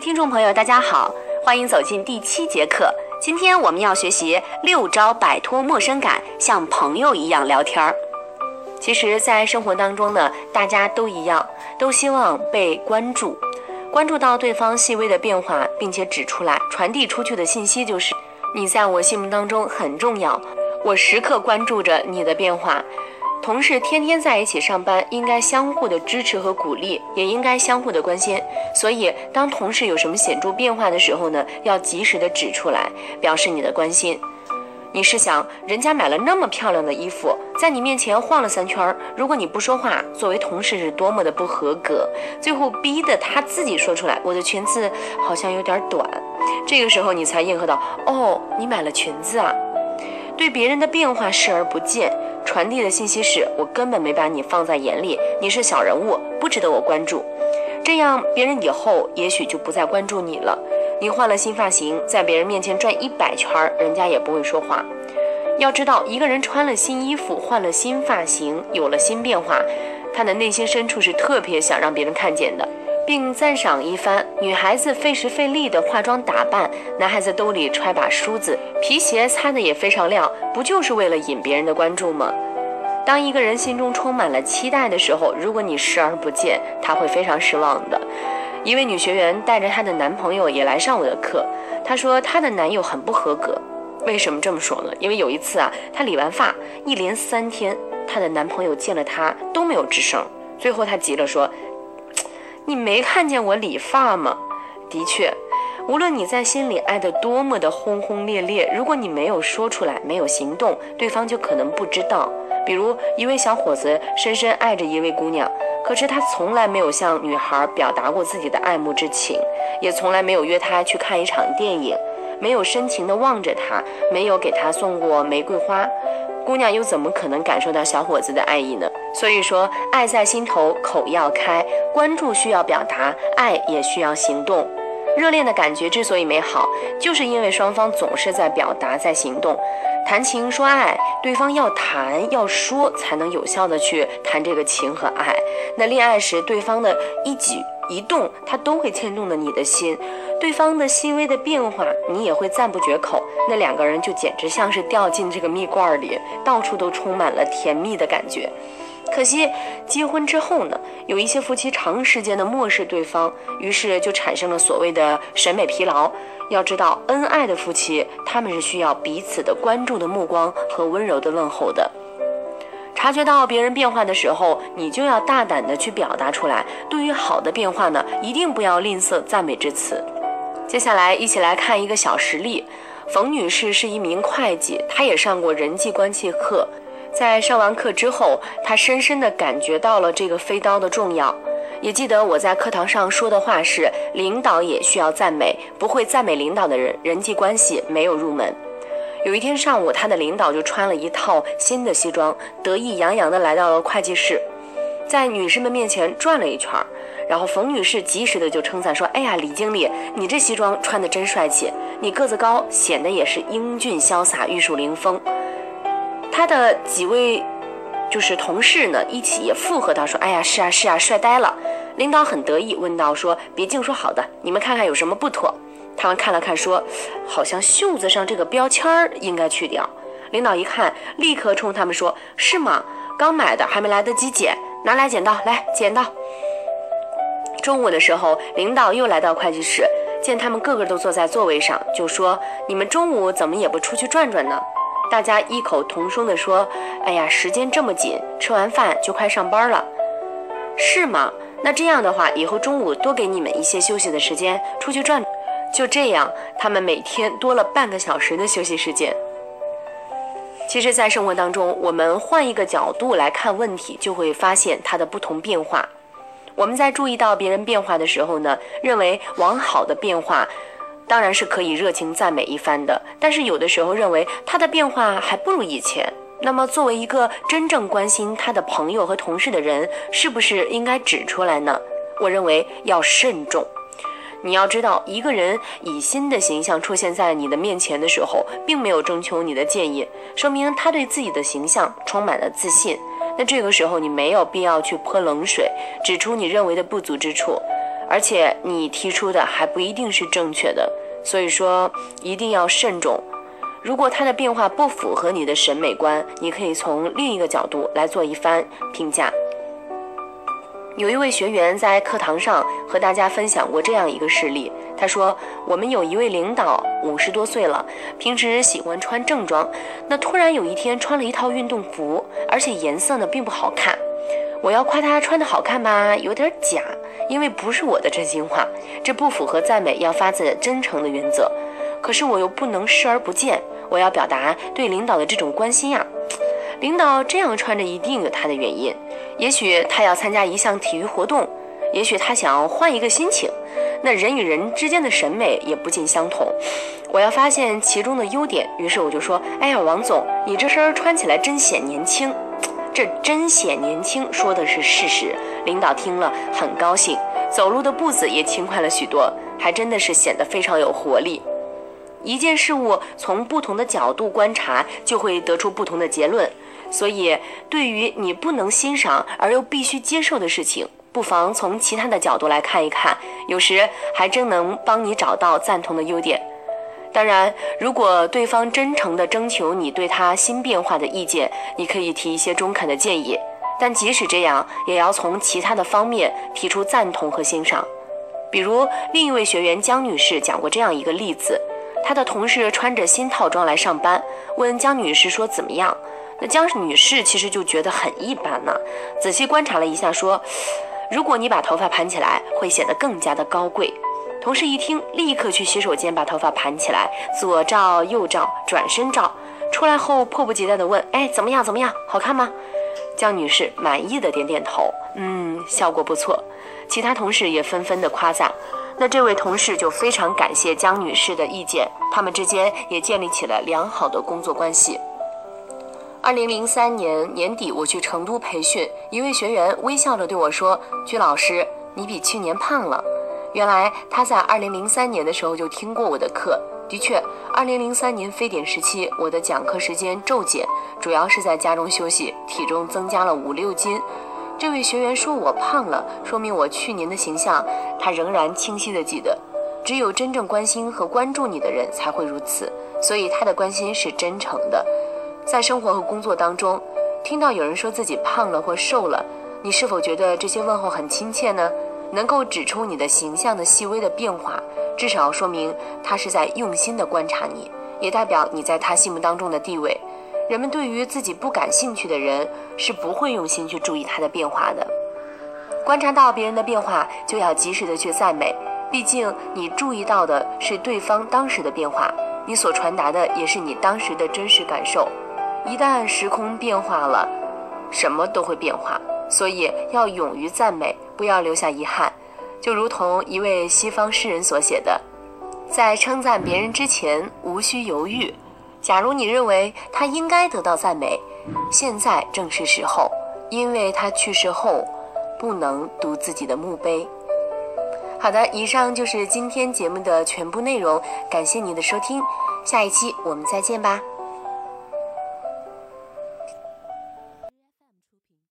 听众朋友，大家好，欢迎走进第七节课。今天我们要学习六招摆脱陌生感，像朋友一样聊天儿。其实，在生活当中呢，大家都一样，都希望被关注，关注到对方细微的变化，并且指出来，传递出去的信息就是你在我心目当中很重要，我时刻关注着你的变化。同事天天在一起上班，应该相互的支持和鼓励，也应该相互的关心。所以，当同事有什么显著变化的时候呢，要及时的指出来，表示你的关心。你试想，人家买了那么漂亮的衣服，在你面前晃了三圈，如果你不说话，作为同事是多么的不合格。最后逼得他自己说出来，我的裙子好像有点短。这个时候你才应和到，哦，你买了裙子啊。对别人的变化视而不见，传递的信息是我根本没把你放在眼里，你是小人物，不值得我关注。这样别人以后也许就不再关注你了。你换了新发型，在别人面前转一百圈，人家也不会说话。要知道，一个人穿了新衣服，换了新发型，有了新变化，他的内心深处是特别想让别人看见的。并赞赏一番。女孩子费时费力的化妆打扮，男孩子兜里揣把梳子，皮鞋擦的也非常亮，不就是为了引别人的关注吗？当一个人心中充满了期待的时候，如果你视而不见，他会非常失望的。一位女学员带着她的男朋友也来上我的课，她说她的男友很不合格。为什么这么说呢？因为有一次啊，她理完发，一连三天，她的男朋友见了她都没有吱声，最后她急了说。你没看见我理发吗？的确，无论你在心里爱得多么的轰轰烈烈，如果你没有说出来，没有行动，对方就可能不知道。比如一位小伙子深深爱着一位姑娘，可是他从来没有向女孩表达过自己的爱慕之情，也从来没有约她去看一场电影，没有深情地望着她，没有给她送过玫瑰花。姑娘又怎么可能感受到小伙子的爱意呢？所以说，爱在心头，口要开，关注需要表达，爱也需要行动。热恋的感觉之所以美好，就是因为双方总是在表达，在行动。谈情说爱，对方要谈要说，才能有效的去谈这个情和爱。那恋爱时，对方的一举一动，他都会牵动了你的心。对方的细微的变化，你也会赞不绝口。那两个人就简直像是掉进这个蜜罐里，到处都充满了甜蜜的感觉。可惜结婚之后呢，有一些夫妻长时间的漠视对方，于是就产生了所谓的审美疲劳。要知道，恩爱的夫妻，他们是需要彼此的关注的目光和温柔的问候的。察觉到别人变化的时候，你就要大胆的去表达出来。对于好的变化呢，一定不要吝啬赞美之词。接下来一起来看一个小实例。冯女士是一名会计，她也上过人际关系课。在上完课之后，她深深地感觉到了这个飞刀的重要。也记得我在课堂上说的话是：领导也需要赞美，不会赞美领导的人，人际关系没有入门。有一天上午，他的领导就穿了一套新的西装，得意洋洋地来到了会计室，在女士们面前转了一圈儿。然后冯女士及时的就称赞说：“哎呀，李经理，你这西装穿的真帅气，你个子高，显得也是英俊潇洒、玉树临风。”他的几位就是同事呢，一起也附和道说：“哎呀，是啊是啊，帅呆了。”领导很得意，问道：“说别净说好的，你们看看有什么不妥？”他们看了看，说：“好像袖子上这个标签儿应该去掉。”领导一看，立刻冲他们说：“是吗？刚买的，还没来得及剪，拿来剪刀，来剪刀。”中午的时候，领导又来到会计室，见他们个个都坐在座位上，就说：“你们中午怎么也不出去转转呢？”大家异口同声地说：“哎呀，时间这么紧，吃完饭就快上班了，是吗？那这样的话，以后中午多给你们一些休息的时间，出去转。”就这样，他们每天多了半个小时的休息时间。其实，在生活当中，我们换一个角度来看问题，就会发现它的不同变化。我们在注意到别人变化的时候呢，认为往好的变化，当然是可以热情赞美一番的。但是有的时候认为他的变化还不如以前，那么作为一个真正关心他的朋友和同事的人，是不是应该指出来呢？我认为要慎重。你要知道，一个人以新的形象出现在你的面前的时候，并没有征求你的建议，说明他对自己的形象充满了自信。那这个时候，你没有必要去泼冷水，指出你认为的不足之处，而且你提出的还不一定是正确的，所以说一定要慎重。如果他的变化不符合你的审美观，你可以从另一个角度来做一番评价。有一位学员在课堂上和大家分享过这样一个事例，他说：“我们有一位领导五十多岁了，平时喜欢穿正装，那突然有一天穿了一套运动服，而且颜色呢并不好看。我要夸他穿的好看吧，有点假，因为不是我的真心话，这不符合赞美要发自真诚的原则。可是我又不能视而不见，我要表达对领导的这种关心呀。领导这样穿着一定有他的原因。”也许他要参加一项体育活动，也许他想换一个心情。那人与人之间的审美也不尽相同。我要发现其中的优点，于是我就说：“哎呀，王总，你这身穿起来真显年轻。”这“真显年轻”说的是事实。领导听了很高兴，走路的步子也轻快了许多，还真的是显得非常有活力。一件事物从不同的角度观察，就会得出不同的结论。所以，对于你不能欣赏而又必须接受的事情，不妨从其他的角度来看一看，有时还真能帮你找到赞同的优点。当然，如果对方真诚地征求你对他新变化的意见，你可以提一些中肯的建议。但即使这样，也要从其他的方面提出赞同和欣赏。比如，另一位学员江女士讲过这样一个例子：她的同事穿着新套装来上班，问江女士说怎么样？那江女士其实就觉得很一般呢。仔细观察了一下，说：“如果你把头发盘起来，会显得更加的高贵。”同事一听，立刻去洗手间把头发盘起来，左照右照，转身照。出来后迫不及待地问：“哎，怎么样？怎么样？好看吗？”江女士满意的点点头：“嗯，效果不错。”其他同事也纷纷的夸赞。那这位同事就非常感谢江女士的意见，他们之间也建立起了良好的工作关系。二零零三年年底，我去成都培训，一位学员微笑着对我说：“鞠老师，你比去年胖了。”原来他在二零零三年的时候就听过我的课。的确，二零零三年非典时期，我的讲课时间骤减，主要是在家中休息，体重增加了五六斤。这位学员说我胖了，说明我去年的形象他仍然清晰的记得。只有真正关心和关注你的人才会如此，所以他的关心是真诚的。在生活和工作当中，听到有人说自己胖了或瘦了，你是否觉得这些问候很亲切呢？能够指出你的形象的细微的变化，至少说明他是在用心的观察你，也代表你在他心目当中的地位。人们对于自己不感兴趣的人，是不会用心去注意他的变化的。观察到别人的变化，就要及时的去赞美，毕竟你注意到的是对方当时的变化，你所传达的也是你当时的真实感受。一旦时空变化了，什么都会变化，所以要勇于赞美，不要留下遗憾。就如同一位西方诗人所写的：“在称赞别人之前，无需犹豫。假如你认为他应该得到赞美，现在正是时候，因为他去世后，不能读自己的墓碑。”好的，以上就是今天节目的全部内容，感谢您的收听，下一期我们再见吧。